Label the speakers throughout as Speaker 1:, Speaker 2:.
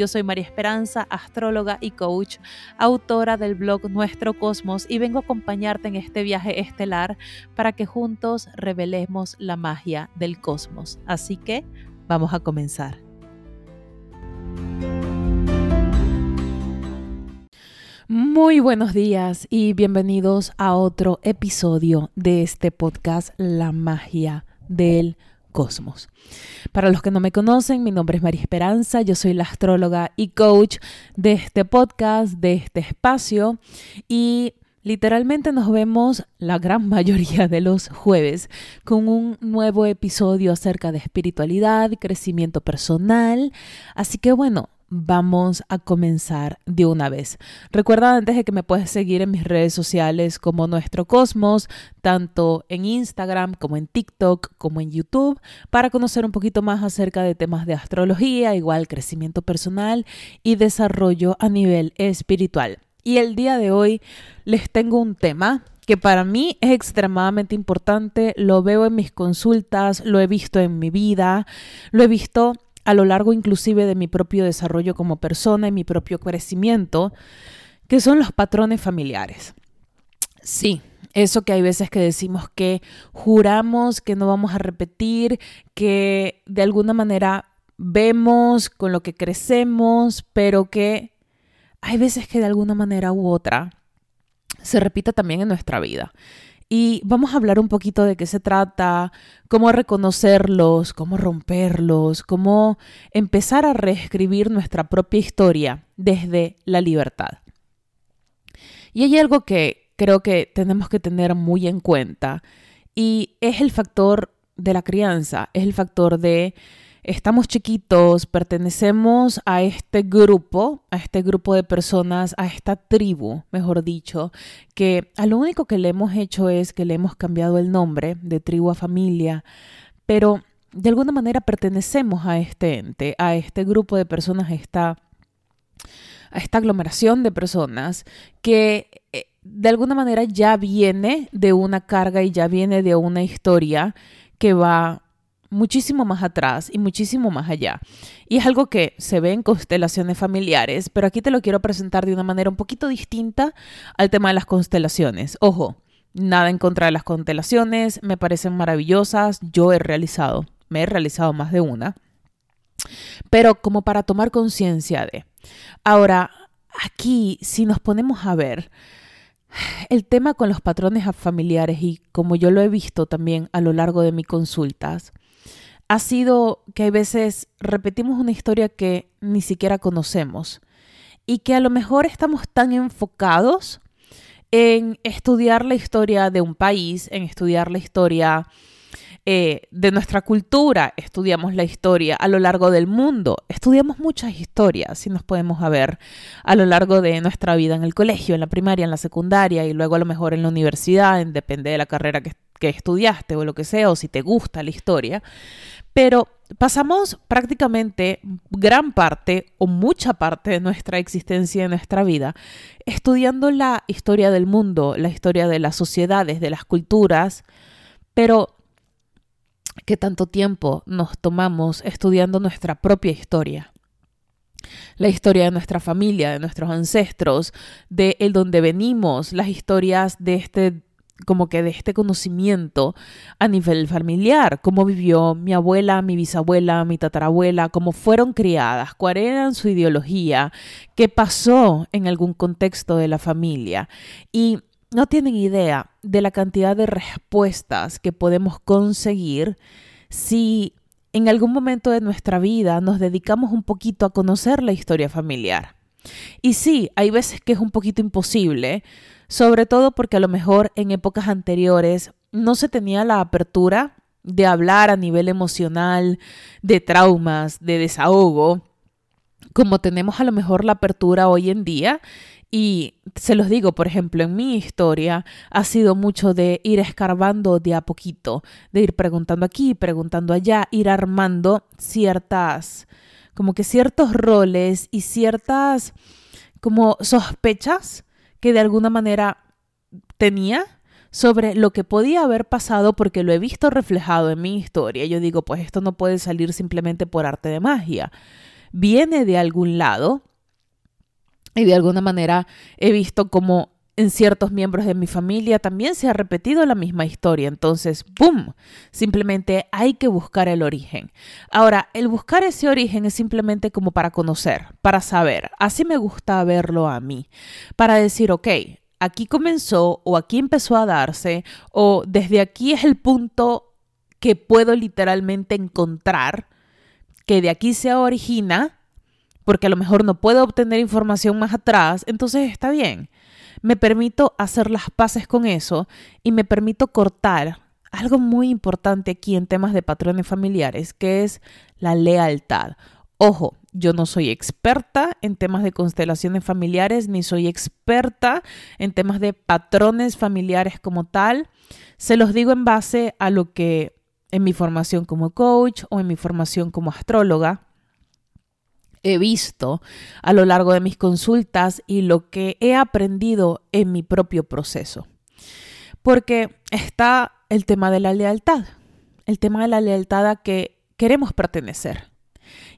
Speaker 1: Yo soy María Esperanza, astróloga y coach, autora del blog Nuestro Cosmos y vengo a acompañarte en este viaje estelar para que juntos revelemos la magia del cosmos. Así que vamos a comenzar. Muy buenos días y bienvenidos a otro episodio de este podcast La magia del cosmos. Para los que no me conocen, mi nombre es María Esperanza, yo soy la astróloga y coach de este podcast, de este espacio y Literalmente nos vemos la gran mayoría de los jueves con un nuevo episodio acerca de espiritualidad, crecimiento personal. Así que bueno, vamos a comenzar de una vez. Recuerda antes de que me puedes seguir en mis redes sociales como Nuestro Cosmos, tanto en Instagram como en TikTok como en YouTube, para conocer un poquito más acerca de temas de astrología, igual crecimiento personal y desarrollo a nivel espiritual. Y el día de hoy les tengo un tema que para mí es extremadamente importante, lo veo en mis consultas, lo he visto en mi vida, lo he visto a lo largo inclusive de mi propio desarrollo como persona y mi propio crecimiento, que son los patrones familiares. Sí, eso que hay veces que decimos que juramos que no vamos a repetir, que de alguna manera vemos con lo que crecemos, pero que hay veces que de alguna manera u otra se repita también en nuestra vida. Y vamos a hablar un poquito de qué se trata, cómo reconocerlos, cómo romperlos, cómo empezar a reescribir nuestra propia historia desde la libertad. Y hay algo que creo que tenemos que tener muy en cuenta y es el factor de la crianza, es el factor de estamos chiquitos, pertenecemos a este grupo, a este grupo de personas, a esta tribu, mejor dicho, que a lo único que le hemos hecho es que le hemos cambiado el nombre de tribu a familia, pero de alguna manera pertenecemos a este ente, a este grupo de personas, a esta, a esta aglomeración de personas que eh, de alguna manera ya viene de una carga y ya viene de una historia que va muchísimo más atrás y muchísimo más allá. Y es algo que se ve en constelaciones familiares, pero aquí te lo quiero presentar de una manera un poquito distinta al tema de las constelaciones. Ojo, nada en contra de las constelaciones, me parecen maravillosas, yo he realizado, me he realizado más de una, pero como para tomar conciencia de. Ahora, aquí, si nos ponemos a ver, el tema con los patrones familiares y como yo lo he visto también a lo largo de mis consultas, ha sido que a veces repetimos una historia que ni siquiera conocemos y que a lo mejor estamos tan enfocados en estudiar la historia de un país, en estudiar la historia eh, de nuestra cultura, estudiamos la historia a lo largo del mundo, estudiamos muchas historias, si nos podemos ver, a lo largo de nuestra vida en el colegio, en la primaria, en la secundaria y luego a lo mejor en la universidad, depende de la carrera que, que estudiaste o lo que sea, o si te gusta la historia. Pero pasamos prácticamente gran parte o mucha parte de nuestra existencia, de nuestra vida, estudiando la historia del mundo, la historia de las sociedades, de las culturas, pero ¿qué tanto tiempo nos tomamos estudiando nuestra propia historia? La historia de nuestra familia, de nuestros ancestros, de el donde venimos, las historias de este como que de este conocimiento a nivel familiar, cómo vivió mi abuela, mi bisabuela, mi tatarabuela, cómo fueron criadas, cuál era su ideología, qué pasó en algún contexto de la familia. Y no tienen idea de la cantidad de respuestas que podemos conseguir si en algún momento de nuestra vida nos dedicamos un poquito a conocer la historia familiar. Y sí, hay veces que es un poquito imposible, sobre todo porque a lo mejor en épocas anteriores no se tenía la apertura de hablar a nivel emocional, de traumas, de desahogo, como tenemos a lo mejor la apertura hoy en día. Y se los digo, por ejemplo, en mi historia ha sido mucho de ir escarbando de a poquito, de ir preguntando aquí, preguntando allá, ir armando ciertas, como que ciertos roles y ciertas como sospechas que de alguna manera tenía sobre lo que podía haber pasado porque lo he visto reflejado en mi historia. Yo digo, pues esto no puede salir simplemente por arte de magia. Viene de algún lado y de alguna manera he visto como en ciertos miembros de mi familia también se ha repetido la misma historia. Entonces, ¡boom! Simplemente hay que buscar el origen. Ahora, el buscar ese origen es simplemente como para conocer, para saber. Así me gusta verlo a mí. Para decir, ok, aquí comenzó o aquí empezó a darse o desde aquí es el punto que puedo literalmente encontrar que de aquí se origina porque a lo mejor no puedo obtener información más atrás, entonces está bien. Me permito hacer las paces con eso y me permito cortar algo muy importante aquí en temas de patrones familiares, que es la lealtad. Ojo, yo no soy experta en temas de constelaciones familiares, ni soy experta en temas de patrones familiares como tal. Se los digo en base a lo que en mi formación como coach o en mi formación como astróloga he visto a lo largo de mis consultas y lo que he aprendido en mi propio proceso. Porque está el tema de la lealtad, el tema de la lealtad a que queremos pertenecer.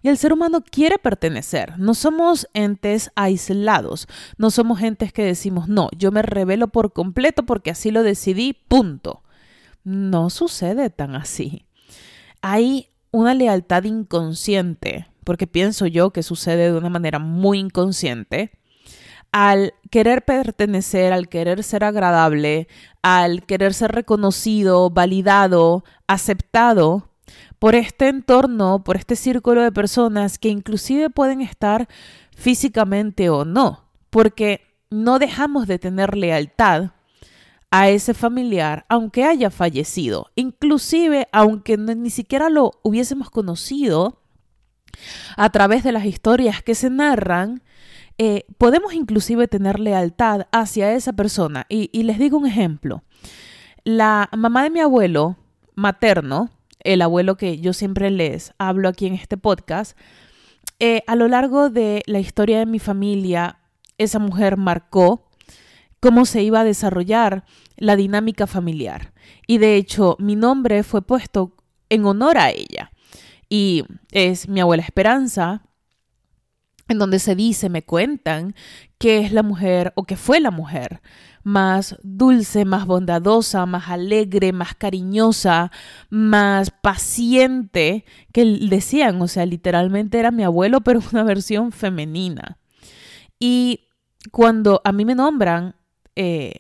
Speaker 1: Y el ser humano quiere pertenecer. No somos entes aislados. No somos entes que decimos, no, yo me revelo por completo porque así lo decidí, punto. No sucede tan así. Hay una lealtad inconsciente, porque pienso yo que sucede de una manera muy inconsciente, al querer pertenecer, al querer ser agradable, al querer ser reconocido, validado, aceptado, por este entorno, por este círculo de personas que inclusive pueden estar físicamente o no, porque no dejamos de tener lealtad a ese familiar aunque haya fallecido, inclusive aunque ni siquiera lo hubiésemos conocido a través de las historias que se narran, eh, podemos inclusive tener lealtad hacia esa persona. y les digo un ejemplo. La mamá de mi abuelo materno, el abuelo que yo siempre les hablo aquí en este podcast, eh, a lo largo de la historia de mi familia, esa mujer marcó cómo se iba a desarrollar la dinámica familiar. Y de hecho, mi nombre fue puesto en honor a ella. Y es mi abuela Esperanza, en donde se dice, me cuentan, que es la mujer o que fue la mujer más dulce, más bondadosa, más alegre, más cariñosa, más paciente, que decían, o sea, literalmente era mi abuelo, pero una versión femenina. Y cuando a mí me nombran eh,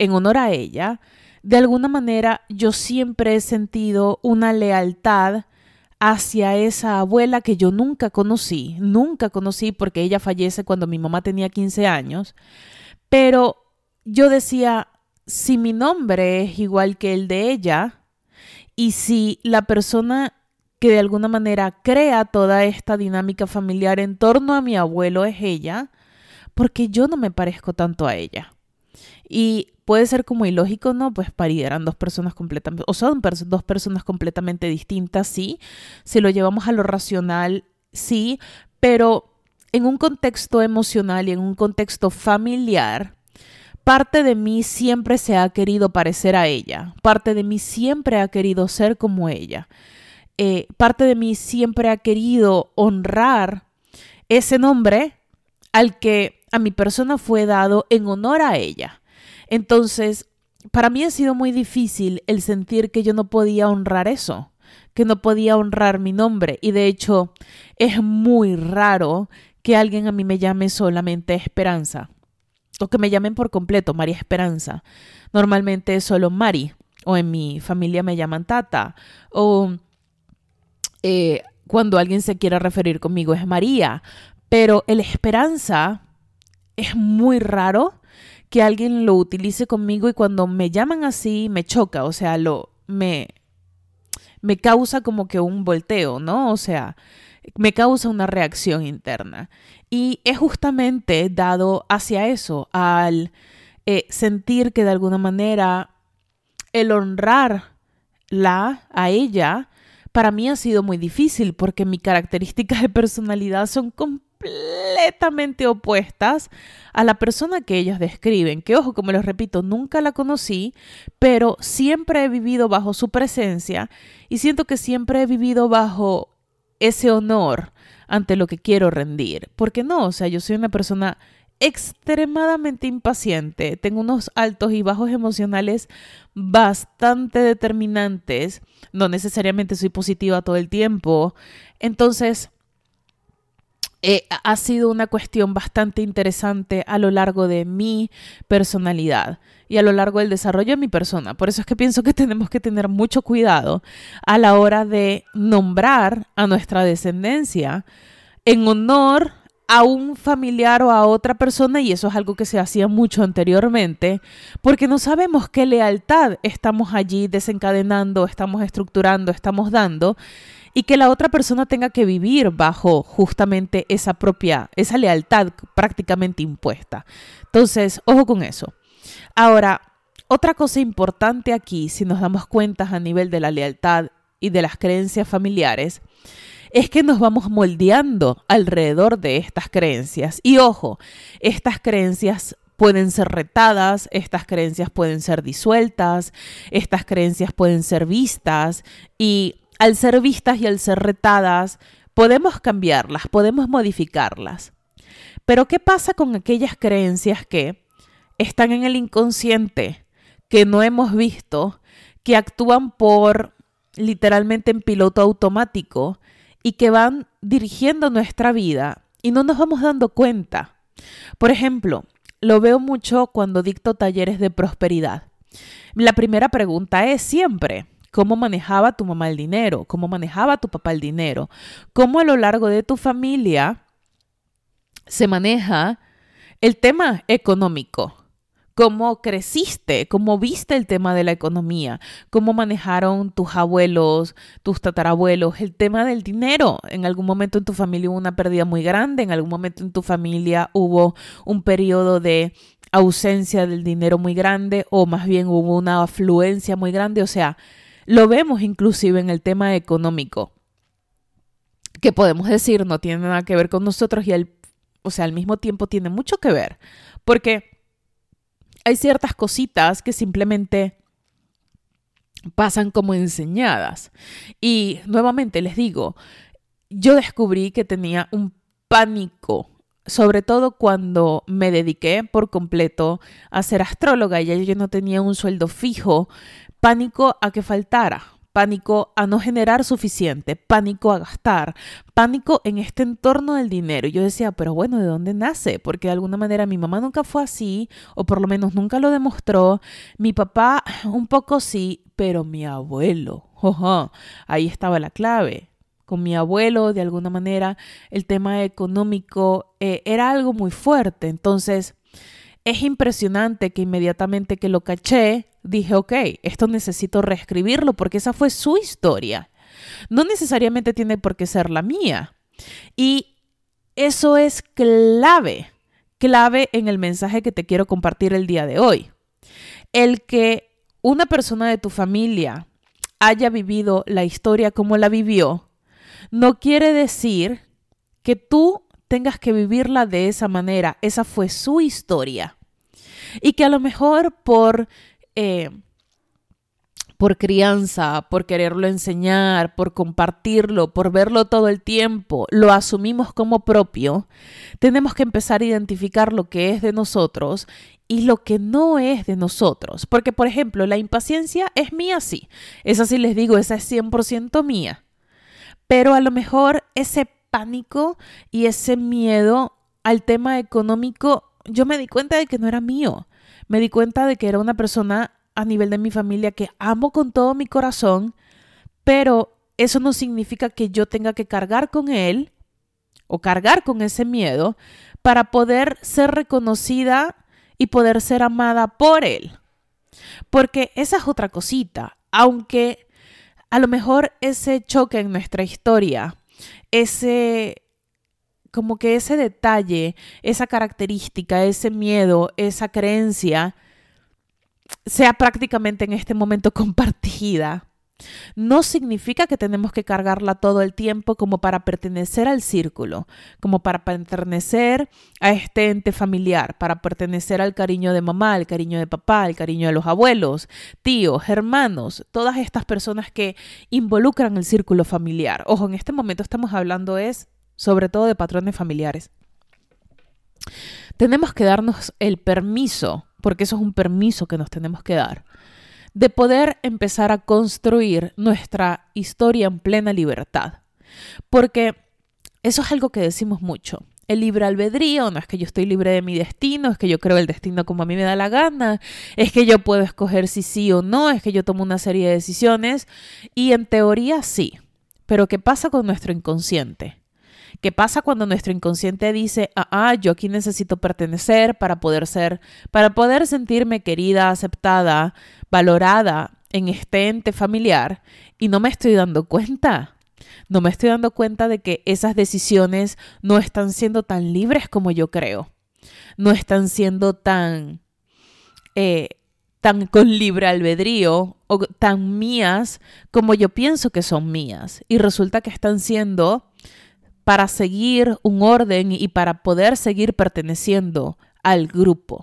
Speaker 1: en honor a ella, de alguna manera yo siempre he sentido una lealtad hacia esa abuela que yo nunca conocí, nunca conocí porque ella fallece cuando mi mamá tenía 15 años, pero yo decía, si mi nombre es igual que el de ella, y si la persona que de alguna manera crea toda esta dinámica familiar en torno a mi abuelo es ella, porque yo no me parezco tanto a ella. Y puede ser como ilógico, ¿no? Pues eran dos personas completamente, o son dos personas completamente distintas, sí. Si lo llevamos a lo racional, sí, pero en un contexto emocional y en un contexto familiar, Parte de mí siempre se ha querido parecer a ella, parte de mí siempre ha querido ser como ella, eh, parte de mí siempre ha querido honrar ese nombre al que a mi persona fue dado en honor a ella. Entonces, para mí ha sido muy difícil el sentir que yo no podía honrar eso, que no podía honrar mi nombre. Y de hecho, es muy raro que alguien a mí me llame solamente Esperanza o que me llamen por completo María Esperanza. Normalmente es solo Mari, o en mi familia me llaman Tata, o eh, cuando alguien se quiera referir conmigo es María, pero el Esperanza es muy raro que alguien lo utilice conmigo y cuando me llaman así me choca, o sea, lo me me causa como que un volteo, ¿no? O sea, me causa una reacción interna. Y es justamente dado hacia eso, al eh, sentir que de alguna manera el honrarla a ella, para mí ha sido muy difícil porque mis características de personalidad son completamente opuestas a la persona que ellas describen. Que ojo, como les repito, nunca la conocí, pero siempre he vivido bajo su presencia y siento que siempre he vivido bajo ese honor ante lo que quiero rendir. Porque no, o sea, yo soy una persona extremadamente impaciente, tengo unos altos y bajos emocionales bastante determinantes, no necesariamente soy positiva todo el tiempo, entonces eh, ha sido una cuestión bastante interesante a lo largo de mi personalidad y a lo largo del desarrollo de mi persona. Por eso es que pienso que tenemos que tener mucho cuidado a la hora de nombrar a nuestra descendencia en honor a un familiar o a otra persona, y eso es algo que se hacía mucho anteriormente, porque no sabemos qué lealtad estamos allí desencadenando, estamos estructurando, estamos dando, y que la otra persona tenga que vivir bajo justamente esa propia, esa lealtad prácticamente impuesta. Entonces, ojo con eso. Ahora, otra cosa importante aquí, si nos damos cuenta a nivel de la lealtad y de las creencias familiares, es que nos vamos moldeando alrededor de estas creencias. Y ojo, estas creencias pueden ser retadas, estas creencias pueden ser disueltas, estas creencias pueden ser vistas y al ser vistas y al ser retadas, podemos cambiarlas, podemos modificarlas. Pero ¿qué pasa con aquellas creencias que están en el inconsciente, que no hemos visto, que actúan por literalmente en piloto automático y que van dirigiendo nuestra vida y no nos vamos dando cuenta. Por ejemplo, lo veo mucho cuando dicto talleres de prosperidad. La primera pregunta es siempre, ¿cómo manejaba tu mamá el dinero? ¿Cómo manejaba tu papá el dinero? ¿Cómo a lo largo de tu familia se maneja el tema económico? cómo creciste, cómo viste el tema de la economía, cómo manejaron tus abuelos, tus tatarabuelos, el tema del dinero. En algún momento en tu familia hubo una pérdida muy grande, en algún momento en tu familia hubo un periodo de ausencia del dinero muy grande o más bien hubo una afluencia muy grande, o sea, lo vemos inclusive en el tema económico, que podemos decir no tiene nada que ver con nosotros y al, o sea, al mismo tiempo tiene mucho que ver, porque hay ciertas cositas que simplemente pasan como enseñadas. Y nuevamente les digo, yo descubrí que tenía un pánico, sobre todo cuando me dediqué por completo a ser astróloga y yo no tenía un sueldo fijo, pánico a que faltara pánico a no generar suficiente, pánico a gastar, pánico en este entorno del dinero. Yo decía, pero bueno, ¿de dónde nace? Porque de alguna manera mi mamá nunca fue así, o por lo menos nunca lo demostró. Mi papá un poco sí, pero mi abuelo, ahí estaba la clave con mi abuelo, de alguna manera, el tema económico eh, era algo muy fuerte. Entonces, es impresionante que inmediatamente que lo caché, dije, ok, esto necesito reescribirlo porque esa fue su historia. No necesariamente tiene por qué ser la mía. Y eso es clave, clave en el mensaje que te quiero compartir el día de hoy. El que una persona de tu familia haya vivido la historia como la vivió, no quiere decir que tú tengas que vivirla de esa manera. Esa fue su historia y que a lo mejor por... Eh, por crianza, por quererlo enseñar, por compartirlo, por verlo todo el tiempo, lo asumimos como propio, tenemos que empezar a identificar lo que es de nosotros y lo que no es de nosotros. Porque, por ejemplo, la impaciencia es mía, sí. Esa sí les digo, esa es 100% mía. Pero a lo mejor ese pánico y ese miedo al tema económico yo me di cuenta de que no era mío. Me di cuenta de que era una persona a nivel de mi familia que amo con todo mi corazón, pero eso no significa que yo tenga que cargar con él o cargar con ese miedo para poder ser reconocida y poder ser amada por él. Porque esa es otra cosita, aunque a lo mejor ese choque en nuestra historia ese, como que ese detalle, esa característica, ese miedo, esa creencia sea prácticamente en este momento compartida no significa que tenemos que cargarla todo el tiempo como para pertenecer al círculo, como para pertenecer a este ente familiar, para pertenecer al cariño de mamá, al cariño de papá, al cariño de los abuelos, tíos, hermanos, todas estas personas que involucran el círculo familiar. Ojo, en este momento estamos hablando es sobre todo de patrones familiares. Tenemos que darnos el permiso, porque eso es un permiso que nos tenemos que dar de poder empezar a construir nuestra historia en plena libertad. Porque eso es algo que decimos mucho. El libre albedrío no es que yo estoy libre de mi destino, es que yo creo el destino como a mí me da la gana, es que yo puedo escoger si sí o no, es que yo tomo una serie de decisiones y en teoría sí. Pero ¿qué pasa con nuestro inconsciente? ¿Qué pasa cuando nuestro inconsciente dice, ah, ah, yo aquí necesito pertenecer para poder ser, para poder sentirme querida, aceptada, valorada en este ente familiar y no me estoy dando cuenta? No me estoy dando cuenta de que esas decisiones no están siendo tan libres como yo creo. No están siendo tan, eh, tan con libre albedrío o tan mías como yo pienso que son mías. Y resulta que están siendo para seguir un orden y para poder seguir perteneciendo al grupo.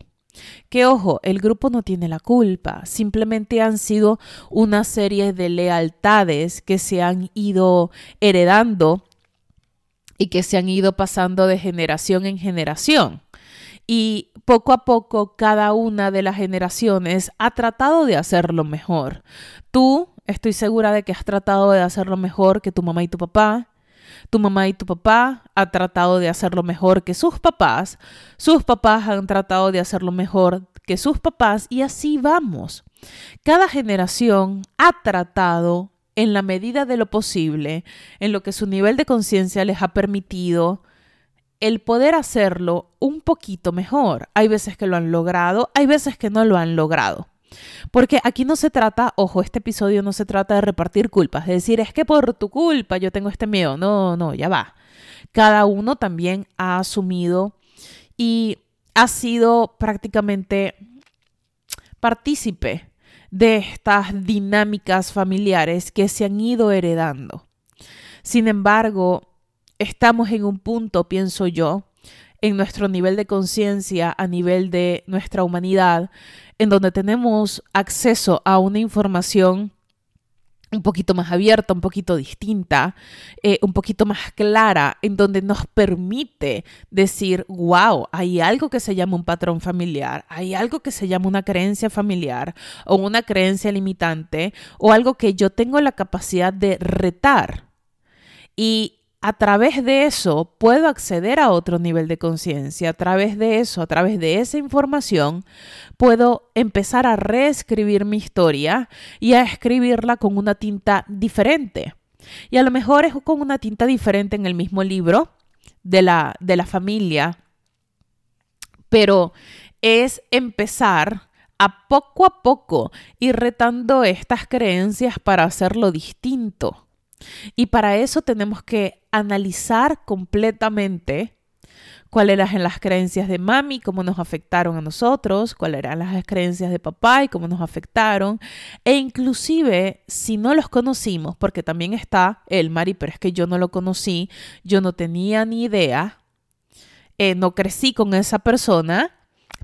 Speaker 1: Que ojo, el grupo no tiene la culpa, simplemente han sido una serie de lealtades que se han ido heredando y que se han ido pasando de generación en generación. Y poco a poco cada una de las generaciones ha tratado de hacerlo mejor. Tú, estoy segura de que has tratado de hacerlo mejor que tu mamá y tu papá, tu mamá y tu papá han tratado de hacerlo mejor que sus papás, sus papás han tratado de hacerlo mejor que sus papás y así vamos. Cada generación ha tratado en la medida de lo posible, en lo que su nivel de conciencia les ha permitido, el poder hacerlo un poquito mejor. Hay veces que lo han logrado, hay veces que no lo han logrado. Porque aquí no se trata, ojo, este episodio no se trata de repartir culpas, de decir, es que por tu culpa yo tengo este miedo. No, no, ya va. Cada uno también ha asumido y ha sido prácticamente partícipe de estas dinámicas familiares que se han ido heredando. Sin embargo, estamos en un punto, pienso yo, en nuestro nivel de conciencia, a nivel de nuestra humanidad, en donde tenemos acceso a una información un poquito más abierta, un poquito distinta, eh, un poquito más clara, en donde nos permite decir, wow, hay algo que se llama un patrón familiar, hay algo que se llama una creencia familiar o una creencia limitante o algo que yo tengo la capacidad de retar. Y a través de eso puedo acceder a otro nivel de conciencia. A través de eso, a través de esa información, puedo empezar a reescribir mi historia y a escribirla con una tinta diferente. Y a lo mejor es con una tinta diferente en el mismo libro de la, de la familia, pero es empezar a poco a poco ir retando estas creencias para hacerlo distinto. Y para eso tenemos que analizar completamente cuáles eran las creencias de mami, cómo nos afectaron a nosotros, cuáles eran las creencias de papá y cómo nos afectaron. E inclusive, si no los conocimos, porque también está el Mari, pero es que yo no lo conocí, yo no tenía ni idea, eh, no crecí con esa persona,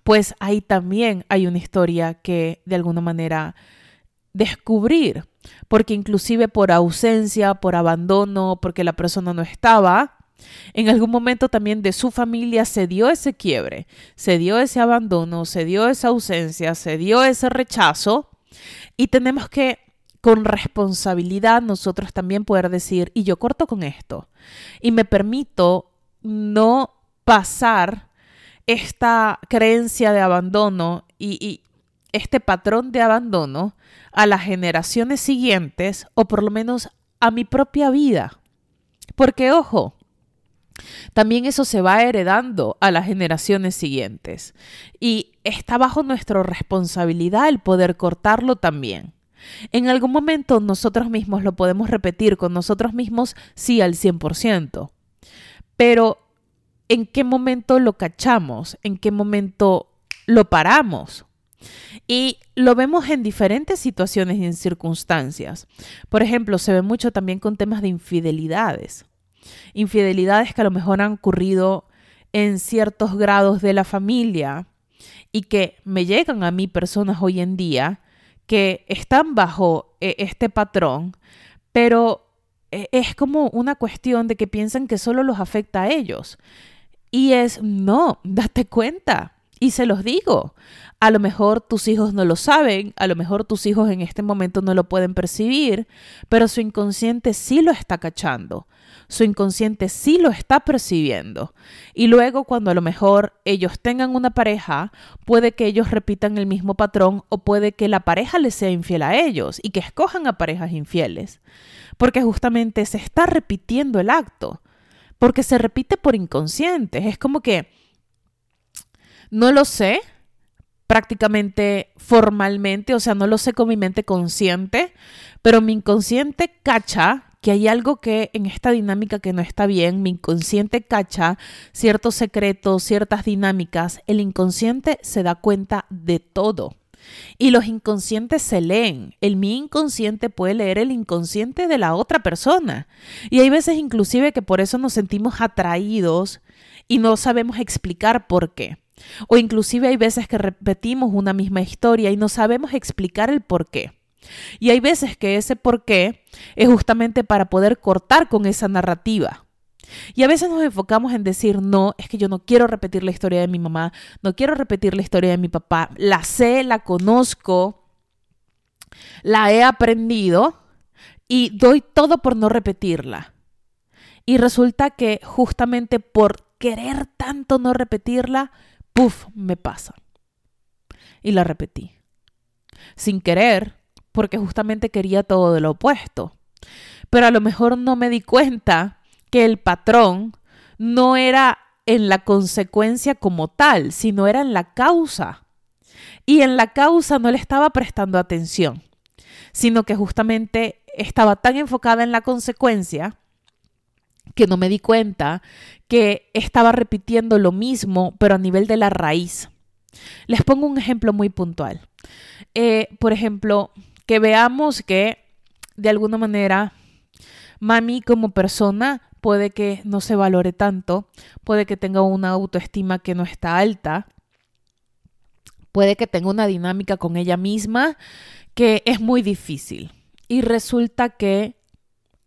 Speaker 1: pues ahí también hay una historia que de alguna manera descubrir porque inclusive por ausencia, por abandono, porque la persona no estaba, en algún momento también de su familia se dio ese quiebre, se dio ese abandono, se dio esa ausencia, se dio ese rechazo y tenemos que con responsabilidad nosotros también poder decir, y yo corto con esto, y me permito no pasar esta creencia de abandono y, y este patrón de abandono a las generaciones siguientes o por lo menos a mi propia vida. Porque ojo, también eso se va heredando a las generaciones siguientes y está bajo nuestra responsabilidad el poder cortarlo también. En algún momento nosotros mismos lo podemos repetir con nosotros mismos, sí, al 100%. Pero, ¿en qué momento lo cachamos? ¿En qué momento lo paramos? Y lo vemos en diferentes situaciones y en circunstancias. Por ejemplo, se ve mucho también con temas de infidelidades. Infidelidades que a lo mejor han ocurrido en ciertos grados de la familia y que me llegan a mí personas hoy en día que están bajo eh, este patrón, pero eh, es como una cuestión de que piensan que solo los afecta a ellos. Y es, no, date cuenta. Y se los digo, a lo mejor tus hijos no lo saben, a lo mejor tus hijos en este momento no lo pueden percibir, pero su inconsciente sí lo está cachando su inconsciente sí lo está percibiendo. Y luego cuando a lo mejor ellos tengan una pareja, puede que ellos repitan el mismo patrón o puede que la pareja les sea infiel a ellos y que escojan a parejas infieles. Porque justamente se está repitiendo el acto. Porque se repite por inconsciente. Es como que no lo sé prácticamente formalmente, o sea, no lo sé con mi mente consciente, pero mi inconsciente cacha que hay algo que en esta dinámica que no está bien, mi inconsciente cacha ciertos secretos, ciertas dinámicas, el inconsciente se da cuenta de todo. Y los inconscientes se leen. El mi inconsciente puede leer el inconsciente de la otra persona. Y hay veces inclusive que por eso nos sentimos atraídos y no sabemos explicar por qué. O inclusive hay veces que repetimos una misma historia y no sabemos explicar el por qué. Y hay veces que ese por qué es justamente para poder cortar con esa narrativa. Y a veces nos enfocamos en decir, no, es que yo no quiero repetir la historia de mi mamá, no quiero repetir la historia de mi papá, la sé, la conozco, la he aprendido y doy todo por no repetirla. Y resulta que justamente por querer tanto no repetirla, puff, me pasa. Y la repetí. Sin querer, porque justamente quería todo de lo opuesto. Pero a lo mejor no me di cuenta que el patrón no era en la consecuencia como tal, sino era en la causa. Y en la causa no le estaba prestando atención, sino que justamente estaba tan enfocada en la consecuencia que no me di cuenta que estaba repitiendo lo mismo, pero a nivel de la raíz. Les pongo un ejemplo muy puntual. Eh, por ejemplo, que veamos que de alguna manera mami como persona puede que no se valore tanto, puede que tenga una autoestima que no está alta, puede que tenga una dinámica con ella misma que es muy difícil. Y resulta que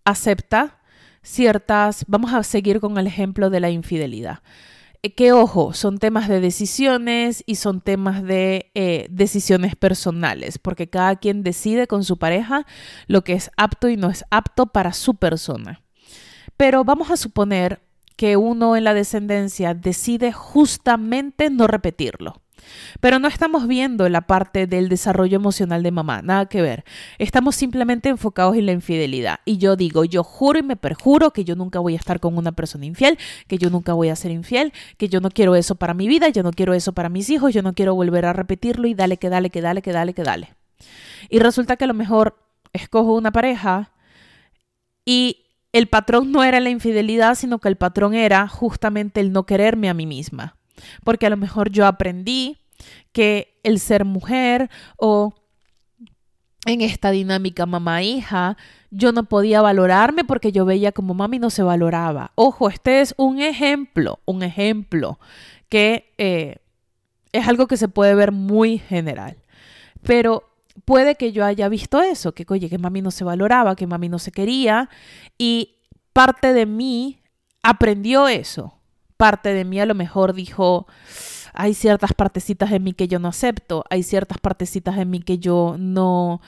Speaker 1: acepta ciertas, vamos a seguir con el ejemplo de la infidelidad. Eh, que ojo, son temas de decisiones y son temas de eh, decisiones personales, porque cada quien decide con su pareja lo que es apto y no es apto para su persona. Pero vamos a suponer que uno en la descendencia decide justamente no repetirlo. Pero no estamos viendo la parte del desarrollo emocional de mamá, nada que ver. Estamos simplemente enfocados en la infidelidad. Y yo digo, yo juro y me perjuro que yo nunca voy a estar con una persona infiel, que yo nunca voy a ser infiel, que yo no quiero eso para mi vida, yo no quiero eso para mis hijos, yo no quiero volver a repetirlo y dale, que dale, que dale, que dale, que dale. Y resulta que a lo mejor escojo una pareja y el patrón no era la infidelidad, sino que el patrón era justamente el no quererme a mí misma porque a lo mejor yo aprendí que el ser mujer o en esta dinámica mamá-hija, yo no podía valorarme porque yo veía como mami no se valoraba. Ojo, este es un ejemplo, un ejemplo que eh, es algo que se puede ver muy general. Pero puede que yo haya visto eso, que oye, que mami no se valoraba, que mami no se quería y parte de mí aprendió eso parte de mí a lo mejor dijo, hay ciertas partecitas en mí que yo no acepto, hay ciertas partecitas en mí que yo no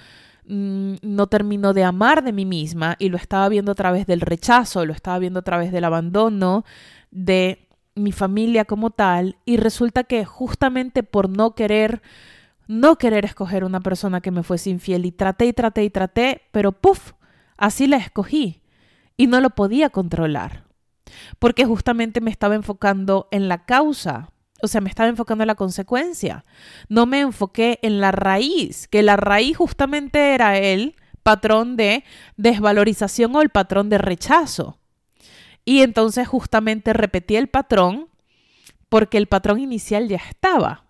Speaker 1: mm, no termino de amar de mí misma y lo estaba viendo a través del rechazo, lo estaba viendo a través del abandono de mi familia como tal. Y resulta que justamente por no querer no querer escoger una persona que me fuese infiel y traté y traté y traté, pero puff, así la escogí y no lo podía controlar porque justamente me estaba enfocando en la causa. o sea, me estaba enfocando en la consecuencia. No me enfoqué en la raíz, que la raíz justamente era el patrón de desvalorización o el patrón de rechazo. Y entonces justamente repetí el patrón porque el patrón inicial ya estaba.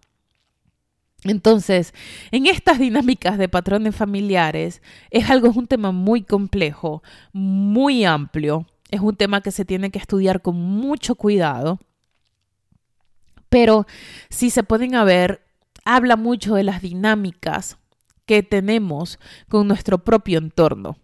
Speaker 1: Entonces, en estas dinámicas de patrones familiares es algo, es un tema muy complejo, muy amplio, es un tema que se tiene que estudiar con mucho cuidado, pero si se pueden ver, habla mucho de las dinámicas que tenemos con nuestro propio entorno.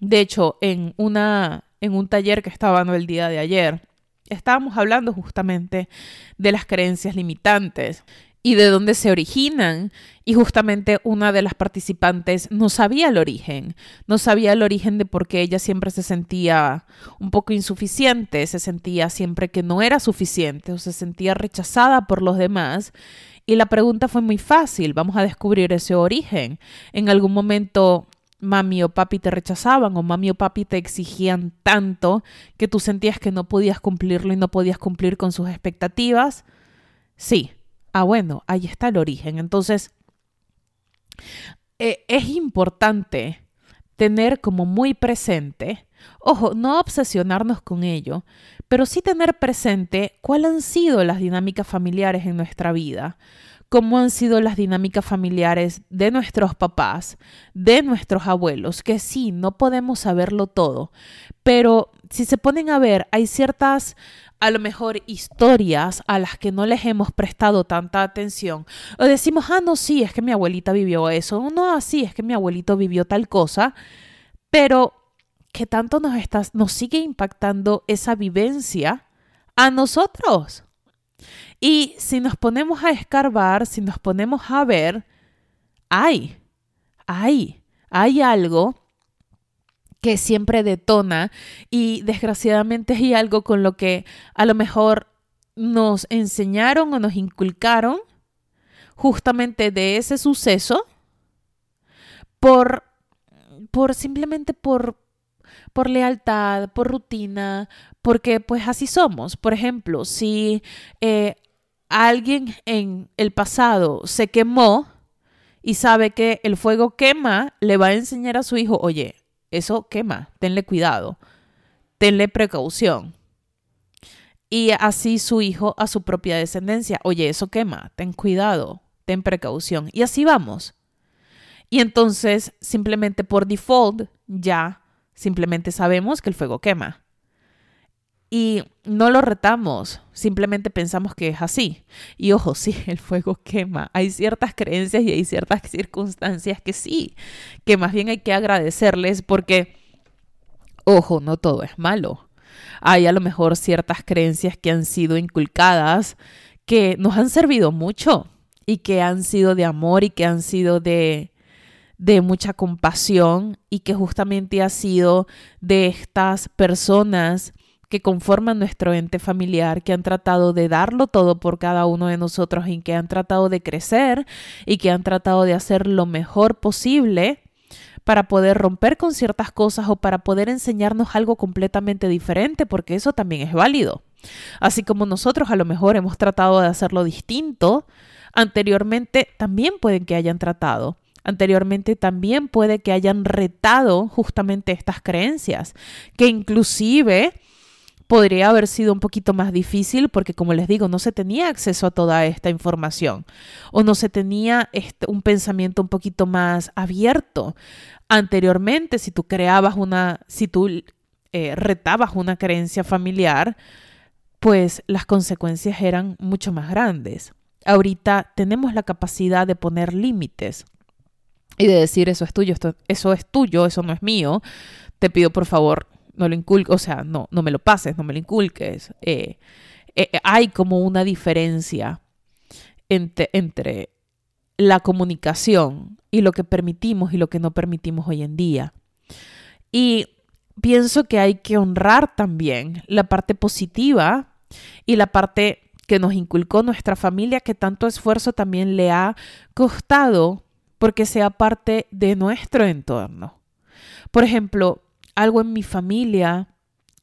Speaker 1: De hecho, en, una, en un taller que estaba dando el día de ayer, estábamos hablando justamente de las creencias limitantes y de dónde se originan. Y justamente una de las participantes no sabía el origen, no sabía el origen de por qué ella siempre se sentía un poco insuficiente, se sentía siempre que no era suficiente o se sentía rechazada por los demás. Y la pregunta fue muy fácil, vamos a descubrir ese origen. En algún momento mami o papi te rechazaban o mami o papi te exigían tanto que tú sentías que no podías cumplirlo y no podías cumplir con sus expectativas. Sí, Ah, bueno, ahí está el origen. Entonces, eh, es importante tener como muy presente, ojo, no obsesionarnos con ello, pero sí tener presente cuáles han sido las dinámicas familiares en nuestra vida, cómo han sido las dinámicas familiares de nuestros papás, de nuestros abuelos, que sí, no podemos saberlo todo, pero si se ponen a ver, hay ciertas a lo mejor historias a las que no les hemos prestado tanta atención. O decimos, ah, no, sí, es que mi abuelita vivió eso. No, así es que mi abuelito vivió tal cosa. Pero que tanto nos, está, nos sigue impactando esa vivencia a nosotros. Y si nos ponemos a escarbar, si nos ponemos a ver, hay, hay, hay algo que siempre detona y desgraciadamente hay algo con lo que a lo mejor nos enseñaron o nos inculcaron justamente de ese suceso por, por simplemente por, por lealtad, por rutina, porque pues así somos. Por ejemplo, si eh, alguien en el pasado se quemó y sabe que el fuego quema, le va a enseñar a su hijo, oye, eso quema, tenle cuidado, tenle precaución. Y así su hijo a su propia descendencia, oye, eso quema, ten cuidado, ten precaución. Y así vamos. Y entonces, simplemente por default, ya simplemente sabemos que el fuego quema. Y no lo retamos, simplemente pensamos que es así. Y ojo, sí, el fuego quema. Hay ciertas creencias y hay ciertas circunstancias que sí, que más bien hay que agradecerles porque, ojo, no todo es malo. Hay a lo mejor ciertas creencias que han sido inculcadas que nos han servido mucho y que han sido de amor y que han sido de, de mucha compasión y que justamente ha sido de estas personas que conforman nuestro ente familiar, que han tratado de darlo todo por cada uno de nosotros y que han tratado de crecer y que han tratado de hacer lo mejor posible para poder romper con ciertas cosas o para poder enseñarnos algo completamente diferente, porque eso también es válido. Así como nosotros a lo mejor hemos tratado de hacerlo distinto, anteriormente también pueden que hayan tratado. Anteriormente también puede que hayan retado justamente estas creencias, que inclusive podría haber sido un poquito más difícil porque, como les digo, no se tenía acceso a toda esta información o no se tenía este, un pensamiento un poquito más abierto. Anteriormente, si tú creabas una, si tú eh, retabas una creencia familiar, pues las consecuencias eran mucho más grandes. Ahorita tenemos la capacidad de poner límites y de decir eso es tuyo, esto, eso es tuyo, eso no es mío. Te pido por favor no lo inculques, o sea, no, no me lo pases, no me lo inculques. Eh, eh, hay como una diferencia entre, entre la comunicación y lo que permitimos y lo que no permitimos hoy en día. Y pienso que hay que honrar también la parte positiva y la parte que nos inculcó nuestra familia, que tanto esfuerzo también le ha costado porque sea parte de nuestro entorno. Por ejemplo, algo en mi familia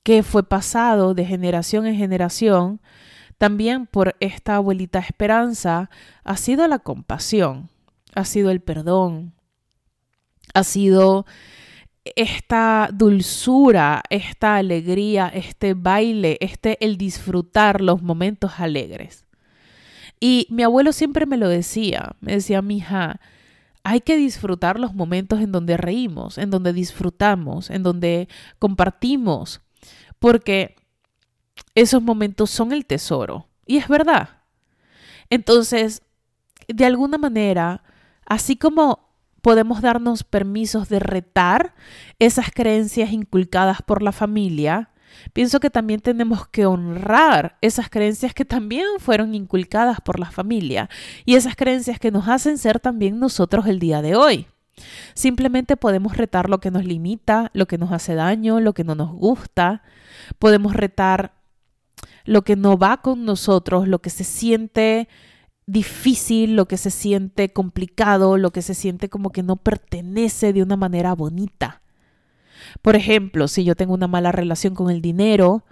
Speaker 1: que fue pasado de generación en generación, también por esta abuelita Esperanza ha sido la compasión, ha sido el perdón, ha sido esta dulzura, esta alegría, este baile, este el disfrutar los momentos alegres. Y mi abuelo siempre me lo decía, me decía, mi hija, hay que disfrutar los momentos en donde reímos, en donde disfrutamos, en donde compartimos, porque esos momentos son el tesoro. Y es verdad. Entonces, de alguna manera, así como podemos darnos permisos de retar esas creencias inculcadas por la familia, pienso que también tenemos que honrar esas creencias que también fueron inculcadas por la familia y esas creencias que nos hacen ser también nosotros el día de hoy. Simplemente podemos retar lo que nos limita, lo que nos hace daño, lo que no nos gusta. Podemos retar lo que no va con nosotros, lo que se siente difícil, lo que se siente complicado, lo que se siente como que no pertenece de una manera bonita. Por ejemplo, si yo tengo una mala relación con el dinero,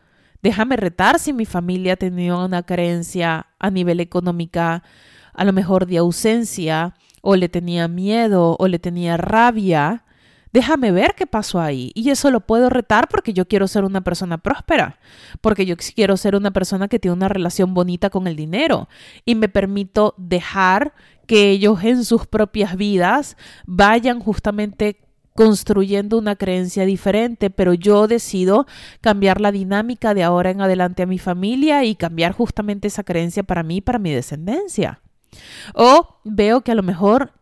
Speaker 1: déjame retar si mi familia tenía una creencia a nivel económica, a lo mejor de ausencia, o le tenía miedo, o le tenía rabia, Déjame ver qué pasó ahí. Y eso lo puedo retar porque yo quiero ser una persona próspera, porque yo quiero ser una persona que tiene una relación bonita con el dinero y me permito dejar que ellos en sus propias vidas vayan justamente construyendo una creencia diferente, pero yo decido cambiar la dinámica de ahora en adelante a mi familia y cambiar justamente esa creencia para mí, para mi descendencia. O veo que a lo mejor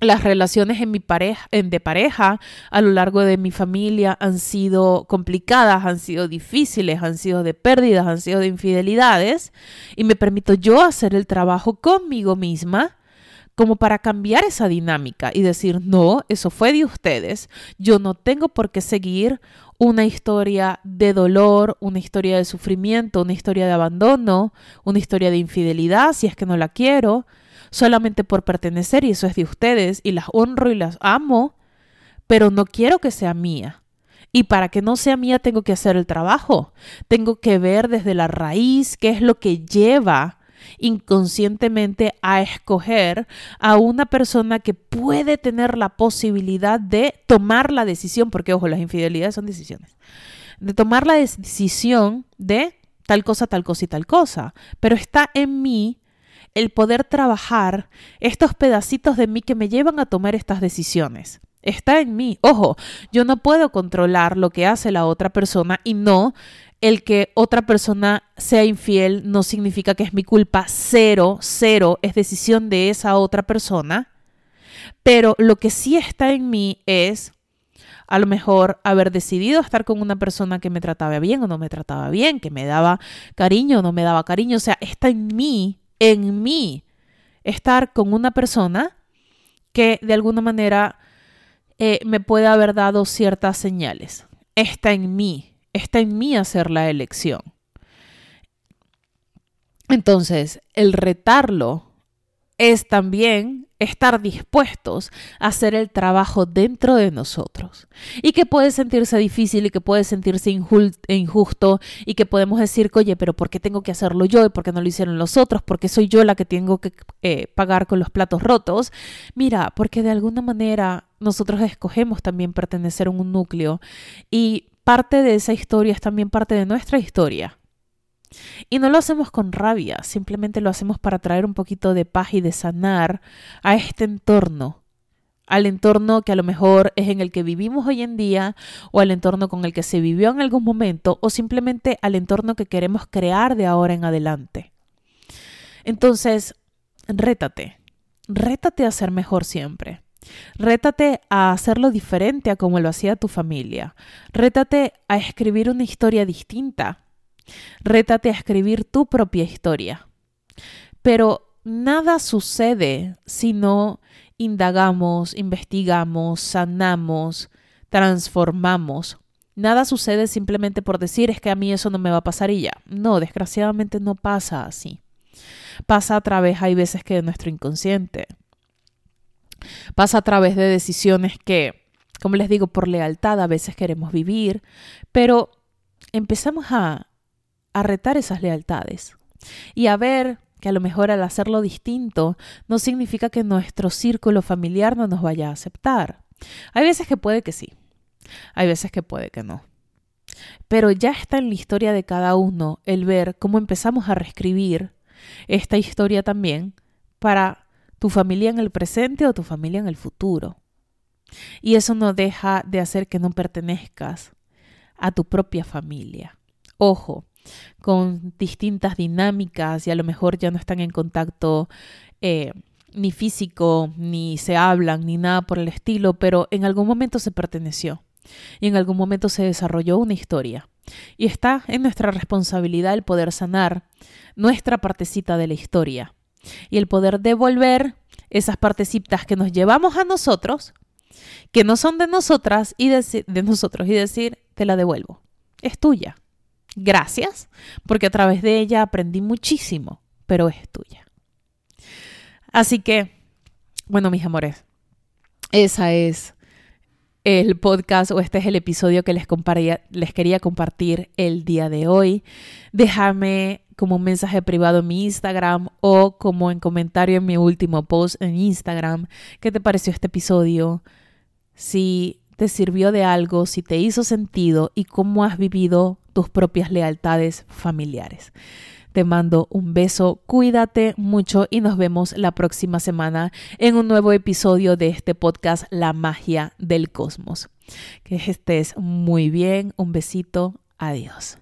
Speaker 1: las relaciones en mi pareja, en de pareja a lo largo de mi familia han sido complicadas, han sido difíciles, han sido de pérdidas, han sido de infidelidades y me permito yo hacer el trabajo conmigo misma como para cambiar esa dinámica y decir, no, eso fue de ustedes, yo no tengo por qué seguir una historia de dolor, una historia de sufrimiento, una historia de abandono, una historia de infidelidad, si es que no la quiero, solamente por pertenecer y eso es de ustedes y las honro y las amo, pero no quiero que sea mía. Y para que no sea mía tengo que hacer el trabajo. Tengo que ver desde la raíz qué es lo que lleva inconscientemente a escoger a una persona que puede tener la posibilidad de tomar la decisión, porque ojo, las infidelidades son decisiones, de tomar la decisión de tal cosa, tal cosa y tal cosa, pero está en mí el poder trabajar estos pedacitos de mí que me llevan a tomar estas decisiones. Está en mí. Ojo, yo no puedo controlar lo que hace la otra persona y no el que otra persona sea infiel no significa que es mi culpa. Cero, cero, es decisión de esa otra persona. Pero lo que sí está en mí es a lo mejor haber decidido estar con una persona que me trataba bien o no me trataba bien, que me daba cariño o no me daba cariño. O sea, está en mí en mí estar con una persona que de alguna manera eh, me puede haber dado ciertas señales. Está en mí, está en mí hacer la elección. Entonces, el retarlo es también estar dispuestos a hacer el trabajo dentro de nosotros y que puede sentirse difícil y que puede sentirse injusto y que podemos decir, oye, pero ¿por qué tengo que hacerlo yo y por qué no lo hicieron los otros? porque soy yo la que tengo que eh, pagar con los platos rotos? Mira, porque de alguna manera nosotros escogemos también pertenecer a un núcleo y parte de esa historia es también parte de nuestra historia. Y no lo hacemos con rabia, simplemente lo hacemos para traer un poquito de paz y de sanar a este entorno, al entorno que a lo mejor es en el que vivimos hoy en día o al entorno con el que se vivió en algún momento o simplemente al entorno que queremos crear de ahora en adelante. Entonces, rétate, rétate a ser mejor siempre. Rétate a hacerlo diferente a como lo hacía tu familia. Rétate a escribir una historia distinta Rétate a escribir tu propia historia. Pero nada sucede si no indagamos, investigamos, sanamos, transformamos. Nada sucede simplemente por decir es que a mí eso no me va a pasar y ya. No, desgraciadamente no pasa así. Pasa a través, hay veces que de nuestro inconsciente. Pasa a través de decisiones que, como les digo, por lealtad a veces queremos vivir, pero empezamos a a retar esas lealtades y a ver que a lo mejor al hacerlo distinto no significa que nuestro círculo familiar no nos vaya a aceptar. Hay veces que puede que sí, hay veces que puede que no. Pero ya está en la historia de cada uno el ver cómo empezamos a reescribir esta historia también para tu familia en el presente o tu familia en el futuro. Y eso no deja de hacer que no pertenezcas a tu propia familia. Ojo, con distintas dinámicas y a lo mejor ya no están en contacto eh, ni físico, ni se hablan, ni nada por el estilo, pero en algún momento se perteneció y en algún momento se desarrolló una historia. Y está en nuestra responsabilidad el poder sanar nuestra partecita de la historia y el poder devolver esas partecitas que nos llevamos a nosotros, que no son de nosotras y de, nosotros y decir, te la devuelvo. Es tuya. Gracias, porque a través de ella aprendí muchísimo, pero es tuya. Así que, bueno, mis amores, esa es el podcast o este es el episodio que les, quería compartir el día de hoy. Déjame como un mensaje privado en mi Instagram o como en comentario en mi último post en Instagram qué te pareció este episodio, si te sirvió de algo, si te hizo sentido y cómo has vivido tus propias lealtades familiares. Te mando un beso, cuídate mucho y nos vemos la próxima semana en un nuevo episodio de este podcast La magia del cosmos. Que estés muy bien, un besito, adiós.